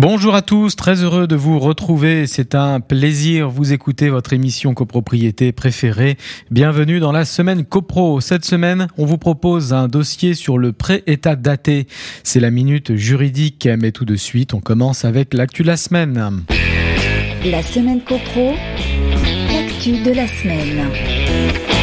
Bonjour à tous, très heureux de vous retrouver. C'est un plaisir vous écouter votre émission copropriété préférée. Bienvenue dans la semaine copro. Cette semaine, on vous propose un dossier sur le pré-état daté. C'est la minute juridique, mais tout de suite, on commence avec l'actu de la semaine. La semaine copro, l'actu de la semaine.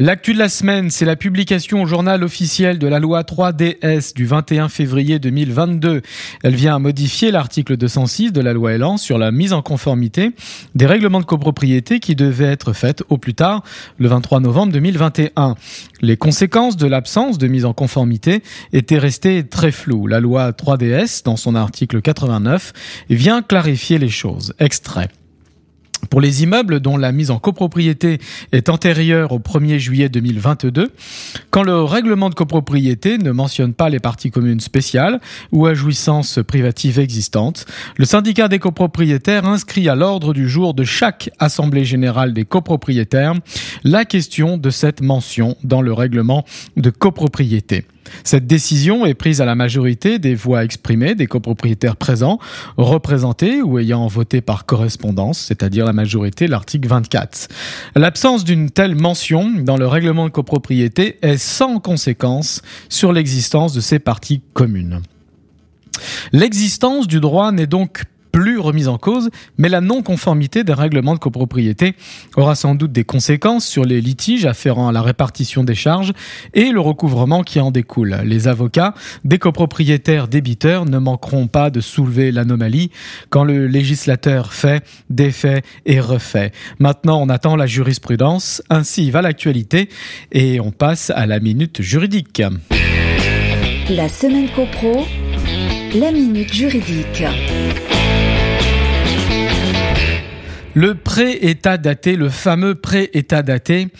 L'actu de la semaine, c'est la publication au journal officiel de la loi 3DS du 21 février 2022. Elle vient modifier l'article 206 de la loi Elan sur la mise en conformité des règlements de copropriété qui devaient être faites au plus tard le 23 novembre 2021. Les conséquences de l'absence de mise en conformité étaient restées très floues. La loi 3DS, dans son article 89, vient clarifier les choses. Extrait. Pour les immeubles dont la mise en copropriété est antérieure au 1er juillet 2022, quand le règlement de copropriété ne mentionne pas les parties communes spéciales ou à jouissance privative existantes, le syndicat des copropriétaires inscrit à l'ordre du jour de chaque assemblée générale des copropriétaires la question de cette mention dans le règlement de copropriété. Cette décision est prise à la majorité des voix exprimées des copropriétaires présents, représentés ou ayant voté par correspondance, c'est-à-dire la majorité, l'article 24. L'absence d'une telle mention dans le règlement de copropriété est sans conséquence sur l'existence de ces parties communes. L'existence du droit n'est donc plus remise en cause, mais la non-conformité des règlements de copropriété aura sans doute des conséquences sur les litiges afférents à la répartition des charges et le recouvrement qui en découle. Les avocats des copropriétaires débiteurs ne manqueront pas de soulever l'anomalie quand le législateur fait, défait et refait. Maintenant, on attend la jurisprudence, ainsi va l'actualité et on passe à la minute juridique. La semaine copro, la minute juridique. Le pré-état daté, le fameux pré-état daté,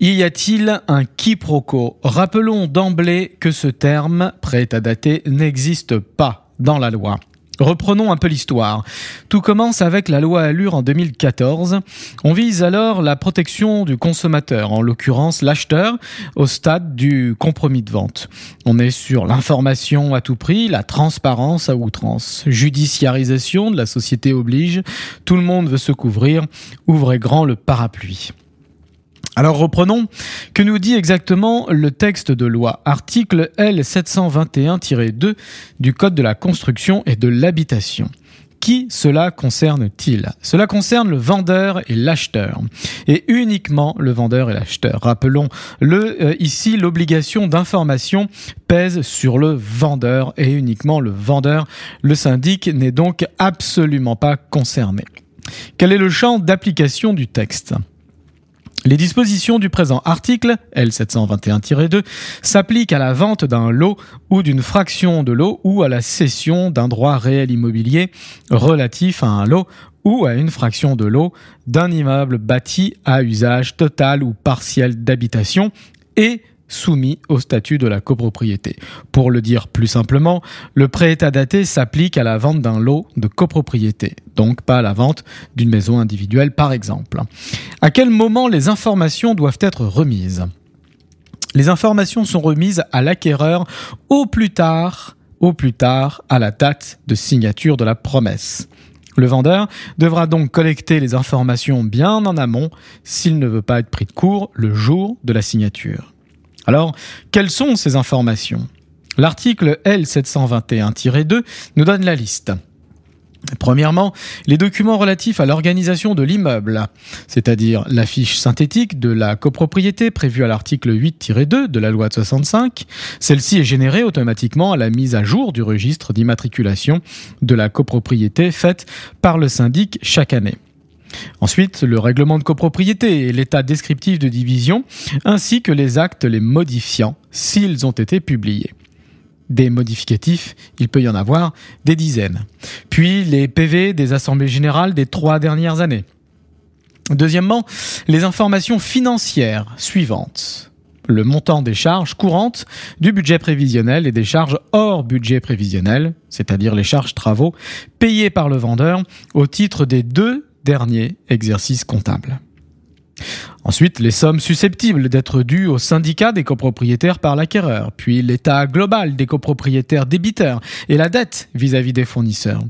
y a-t-il un quiproquo? Rappelons d'emblée que ce terme, pré-état daté, n'existe pas dans la loi. Reprenons un peu l'histoire. Tout commence avec la loi Allure en 2014. On vise alors la protection du consommateur, en l'occurrence l'acheteur, au stade du compromis de vente. On est sur l'information à tout prix, la transparence à outrance. Judiciarisation de la société oblige. Tout le monde veut se couvrir. Ouvrez grand le parapluie. Alors reprenons. Que nous dit exactement le texte de loi? Article L721-2 du Code de la construction et de l'habitation. Qui cela concerne-t-il? Cela concerne le vendeur et l'acheteur, et uniquement le vendeur et l'acheteur. Rappelons-le, euh, ici, l'obligation d'information pèse sur le vendeur et uniquement le vendeur. Le syndic n'est donc absolument pas concerné. Quel est le champ d'application du texte? Les dispositions du présent article, L721-2, s'appliquent à la vente d'un lot ou d'une fraction de lot ou à la cession d'un droit réel immobilier relatif à un lot ou à une fraction de lot d'un immeuble bâti à usage total ou partiel d'habitation et soumis au statut de la copropriété. Pour le dire plus simplement, le pré-état daté s'applique à la vente d'un lot de copropriété, donc pas à la vente d'une maison individuelle par exemple. À quel moment les informations doivent être remises? Les informations sont remises à l'acquéreur au plus tard, au plus tard à la date de signature de la promesse. Le vendeur devra donc collecter les informations bien en amont s'il ne veut pas être pris de court le jour de la signature. Alors, quelles sont ces informations? L'article L721-2 nous donne la liste. Premièrement, les documents relatifs à l'organisation de l'immeuble, c'est-à-dire la fiche synthétique de la copropriété prévue à l'article 8-2 de la loi de 65. Celle-ci est générée automatiquement à la mise à jour du registre d'immatriculation de la copropriété faite par le syndic chaque année. Ensuite, le règlement de copropriété et l'état descriptif de division, ainsi que les actes les modifiant s'ils ont été publiés. Des modificatifs, il peut y en avoir des dizaines. Puis les PV des assemblées générales des trois dernières années. Deuxièmement, les informations financières suivantes. le montant des charges courantes du budget prévisionnel et des charges hors budget prévisionnel, c'est-à-dire les charges travaux payées par le vendeur au titre des deux derniers exercices comptables. Ensuite, les sommes susceptibles d'être dues au syndicat des copropriétaires par l'acquéreur, puis l'état global des copropriétaires débiteurs et la dette vis-à-vis des fournisseurs.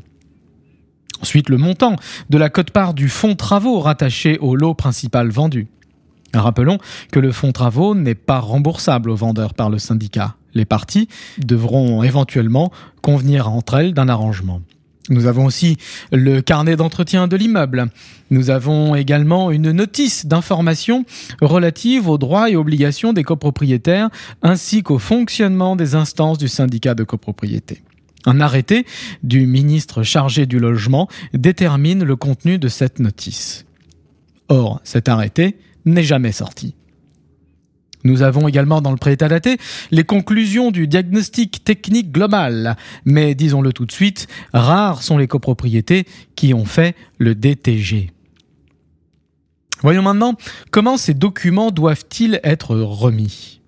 Ensuite, le montant de la cote-part du fonds travaux rattaché au lot principal vendu. Rappelons que le fonds travaux n'est pas remboursable aux vendeurs par le syndicat. Les parties devront éventuellement convenir entre elles d'un arrangement. Nous avons aussi le carnet d'entretien de l'immeuble. Nous avons également une notice d'information relative aux droits et obligations des copropriétaires ainsi qu'au fonctionnement des instances du syndicat de copropriété. Un arrêté du ministre chargé du logement détermine le contenu de cette notice. Or, cet arrêté n'est jamais sorti. Nous avons également dans le préétat daté les conclusions du diagnostic technique global, mais disons-le tout de suite, rares sont les copropriétés qui ont fait le DTG. Voyons maintenant comment ces documents doivent-ils être remis.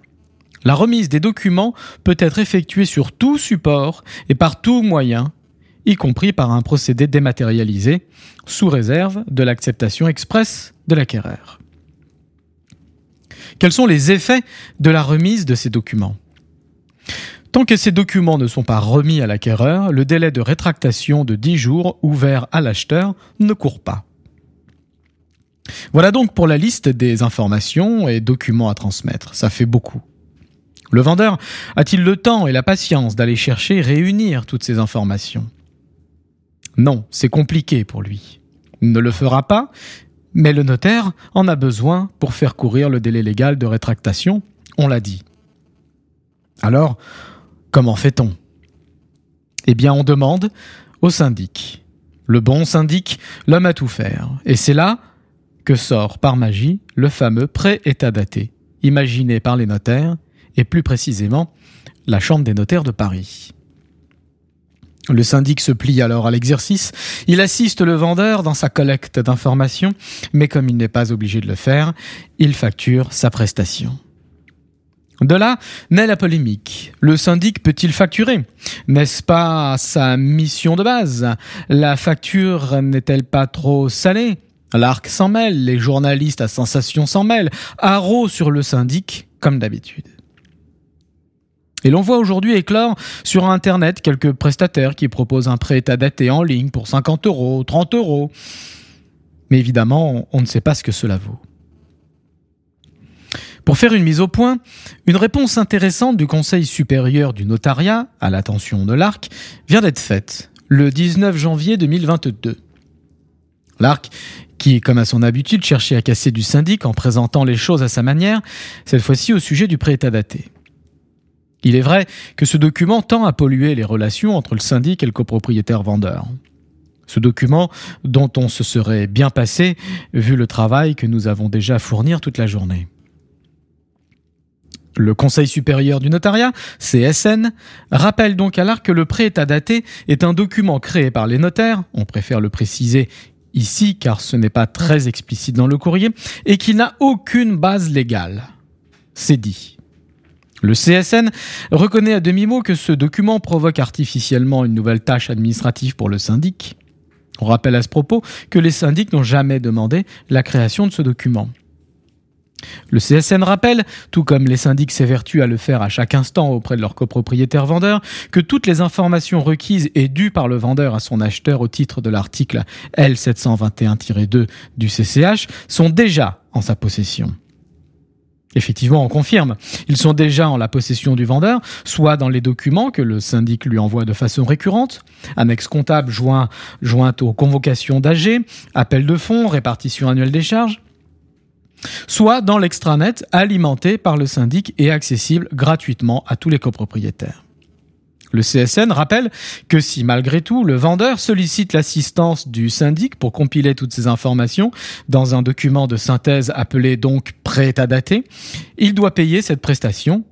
La remise des documents peut être effectuée sur tout support et par tout moyen, y compris par un procédé dématérialisé, sous réserve de l'acceptation expresse de l'acquéreur. Quels sont les effets de la remise de ces documents? Tant que ces documents ne sont pas remis à l'acquéreur, le délai de rétractation de 10 jours ouvert à l'acheteur ne court pas. Voilà donc pour la liste des informations et documents à transmettre. Ça fait beaucoup. Le vendeur a-t-il le temps et la patience d'aller chercher et réunir toutes ces informations? Non, c'est compliqué pour lui. Il ne le fera pas mais le notaire en a besoin pour faire courir le délai légal de rétractation, on l'a dit. Alors, comment fait-on? Eh bien, on demande au syndic. Le bon syndic, l'homme à tout faire. Et c'est là que sort par magie le fameux pré-état daté, imaginé par les notaires, et plus précisément la Chambre des notaires de Paris. Le syndic se plie alors à l'exercice, il assiste le vendeur dans sa collecte d'informations, mais comme il n'est pas obligé de le faire, il facture sa prestation. De là naît la polémique. Le syndic peut-il facturer? N'est-ce pas sa mission de base? La facture n'est-elle pas trop salée? L'arc s'en mêle, les journalistes à sensation s'en mêlent, haro sur le syndic, comme d'habitude. Et l'on voit aujourd'hui éclore sur Internet quelques prestataires qui proposent un prêt état daté en ligne pour 50 euros, 30 euros. Mais évidemment, on ne sait pas ce que cela vaut. Pour faire une mise au point, une réponse intéressante du Conseil supérieur du notariat, à l'attention de l'ARC, vient d'être faite le 19 janvier 2022. L'ARC, qui, comme à son habitude, cherchait à casser du syndic en présentant les choses à sa manière, cette fois-ci au sujet du prêt état daté. Il est vrai que ce document tend à polluer les relations entre le syndic et le copropriétaire vendeur. Ce document dont on se serait bien passé vu le travail que nous avons déjà à fournir toute la journée. Le Conseil supérieur du notariat, CSN, rappelle donc à l'art que le prêt-état daté est un document créé par les notaires, on préfère le préciser ici car ce n'est pas très explicite dans le courrier, et qui n'a aucune base légale. C'est dit. Le CSN reconnaît à demi-mot que ce document provoque artificiellement une nouvelle tâche administrative pour le syndic. On rappelle à ce propos que les syndics n'ont jamais demandé la création de ce document. Le CSN rappelle, tout comme les syndics s'évertuent à le faire à chaque instant auprès de leurs copropriétaires vendeurs, que toutes les informations requises et dues par le vendeur à son acheteur au titre de l'article L721-2 du CCH sont déjà en sa possession. Effectivement, on confirme. Ils sont déjà en la possession du vendeur, soit dans les documents que le syndic lui envoie de façon récurrente, annexe comptable joint, jointe aux convocations d'AG, appel de fonds, répartition annuelle des charges, soit dans l'extranet alimenté par le syndic et accessible gratuitement à tous les copropriétaires. Le CSN rappelle que si malgré tout le vendeur sollicite l'assistance du syndic pour compiler toutes ces informations dans un document de synthèse appelé donc prêt à dater, il doit payer cette prestation.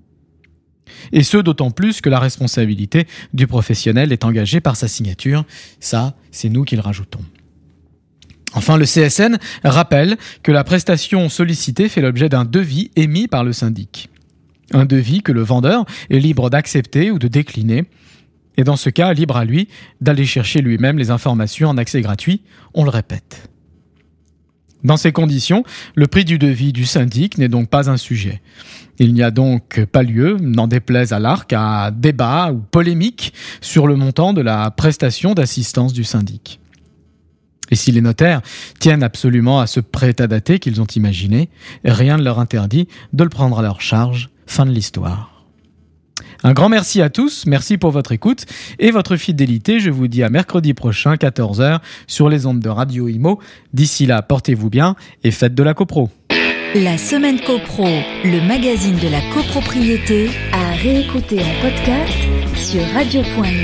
Et ce d'autant plus que la responsabilité du professionnel est engagée par sa signature. Ça, c'est nous qui le rajoutons. Enfin, le CSN rappelle que la prestation sollicitée fait l'objet d'un devis émis par le syndic. Un devis que le vendeur est libre d'accepter ou de décliner. Et dans ce cas, libre à lui d'aller chercher lui-même les informations en accès gratuit, on le répète. Dans ces conditions, le prix du devis du syndic n'est donc pas un sujet. Il n'y a donc pas lieu, n'en déplaise à l'arc, à débat ou polémique sur le montant de la prestation d'assistance du syndic. Et si les notaires tiennent absolument à ce prêt à dater qu'ils ont imaginé, rien ne leur interdit de le prendre à leur charge. Fin de l'histoire. Un grand merci à tous, merci pour votre écoute et votre fidélité. Je vous dis à mercredi prochain, 14h, sur les ondes de Radio Imo. D'ici là, portez-vous bien et faites de la copro. La semaine copro, le magazine de la copropriété, à réécouter en podcast sur radio.imo.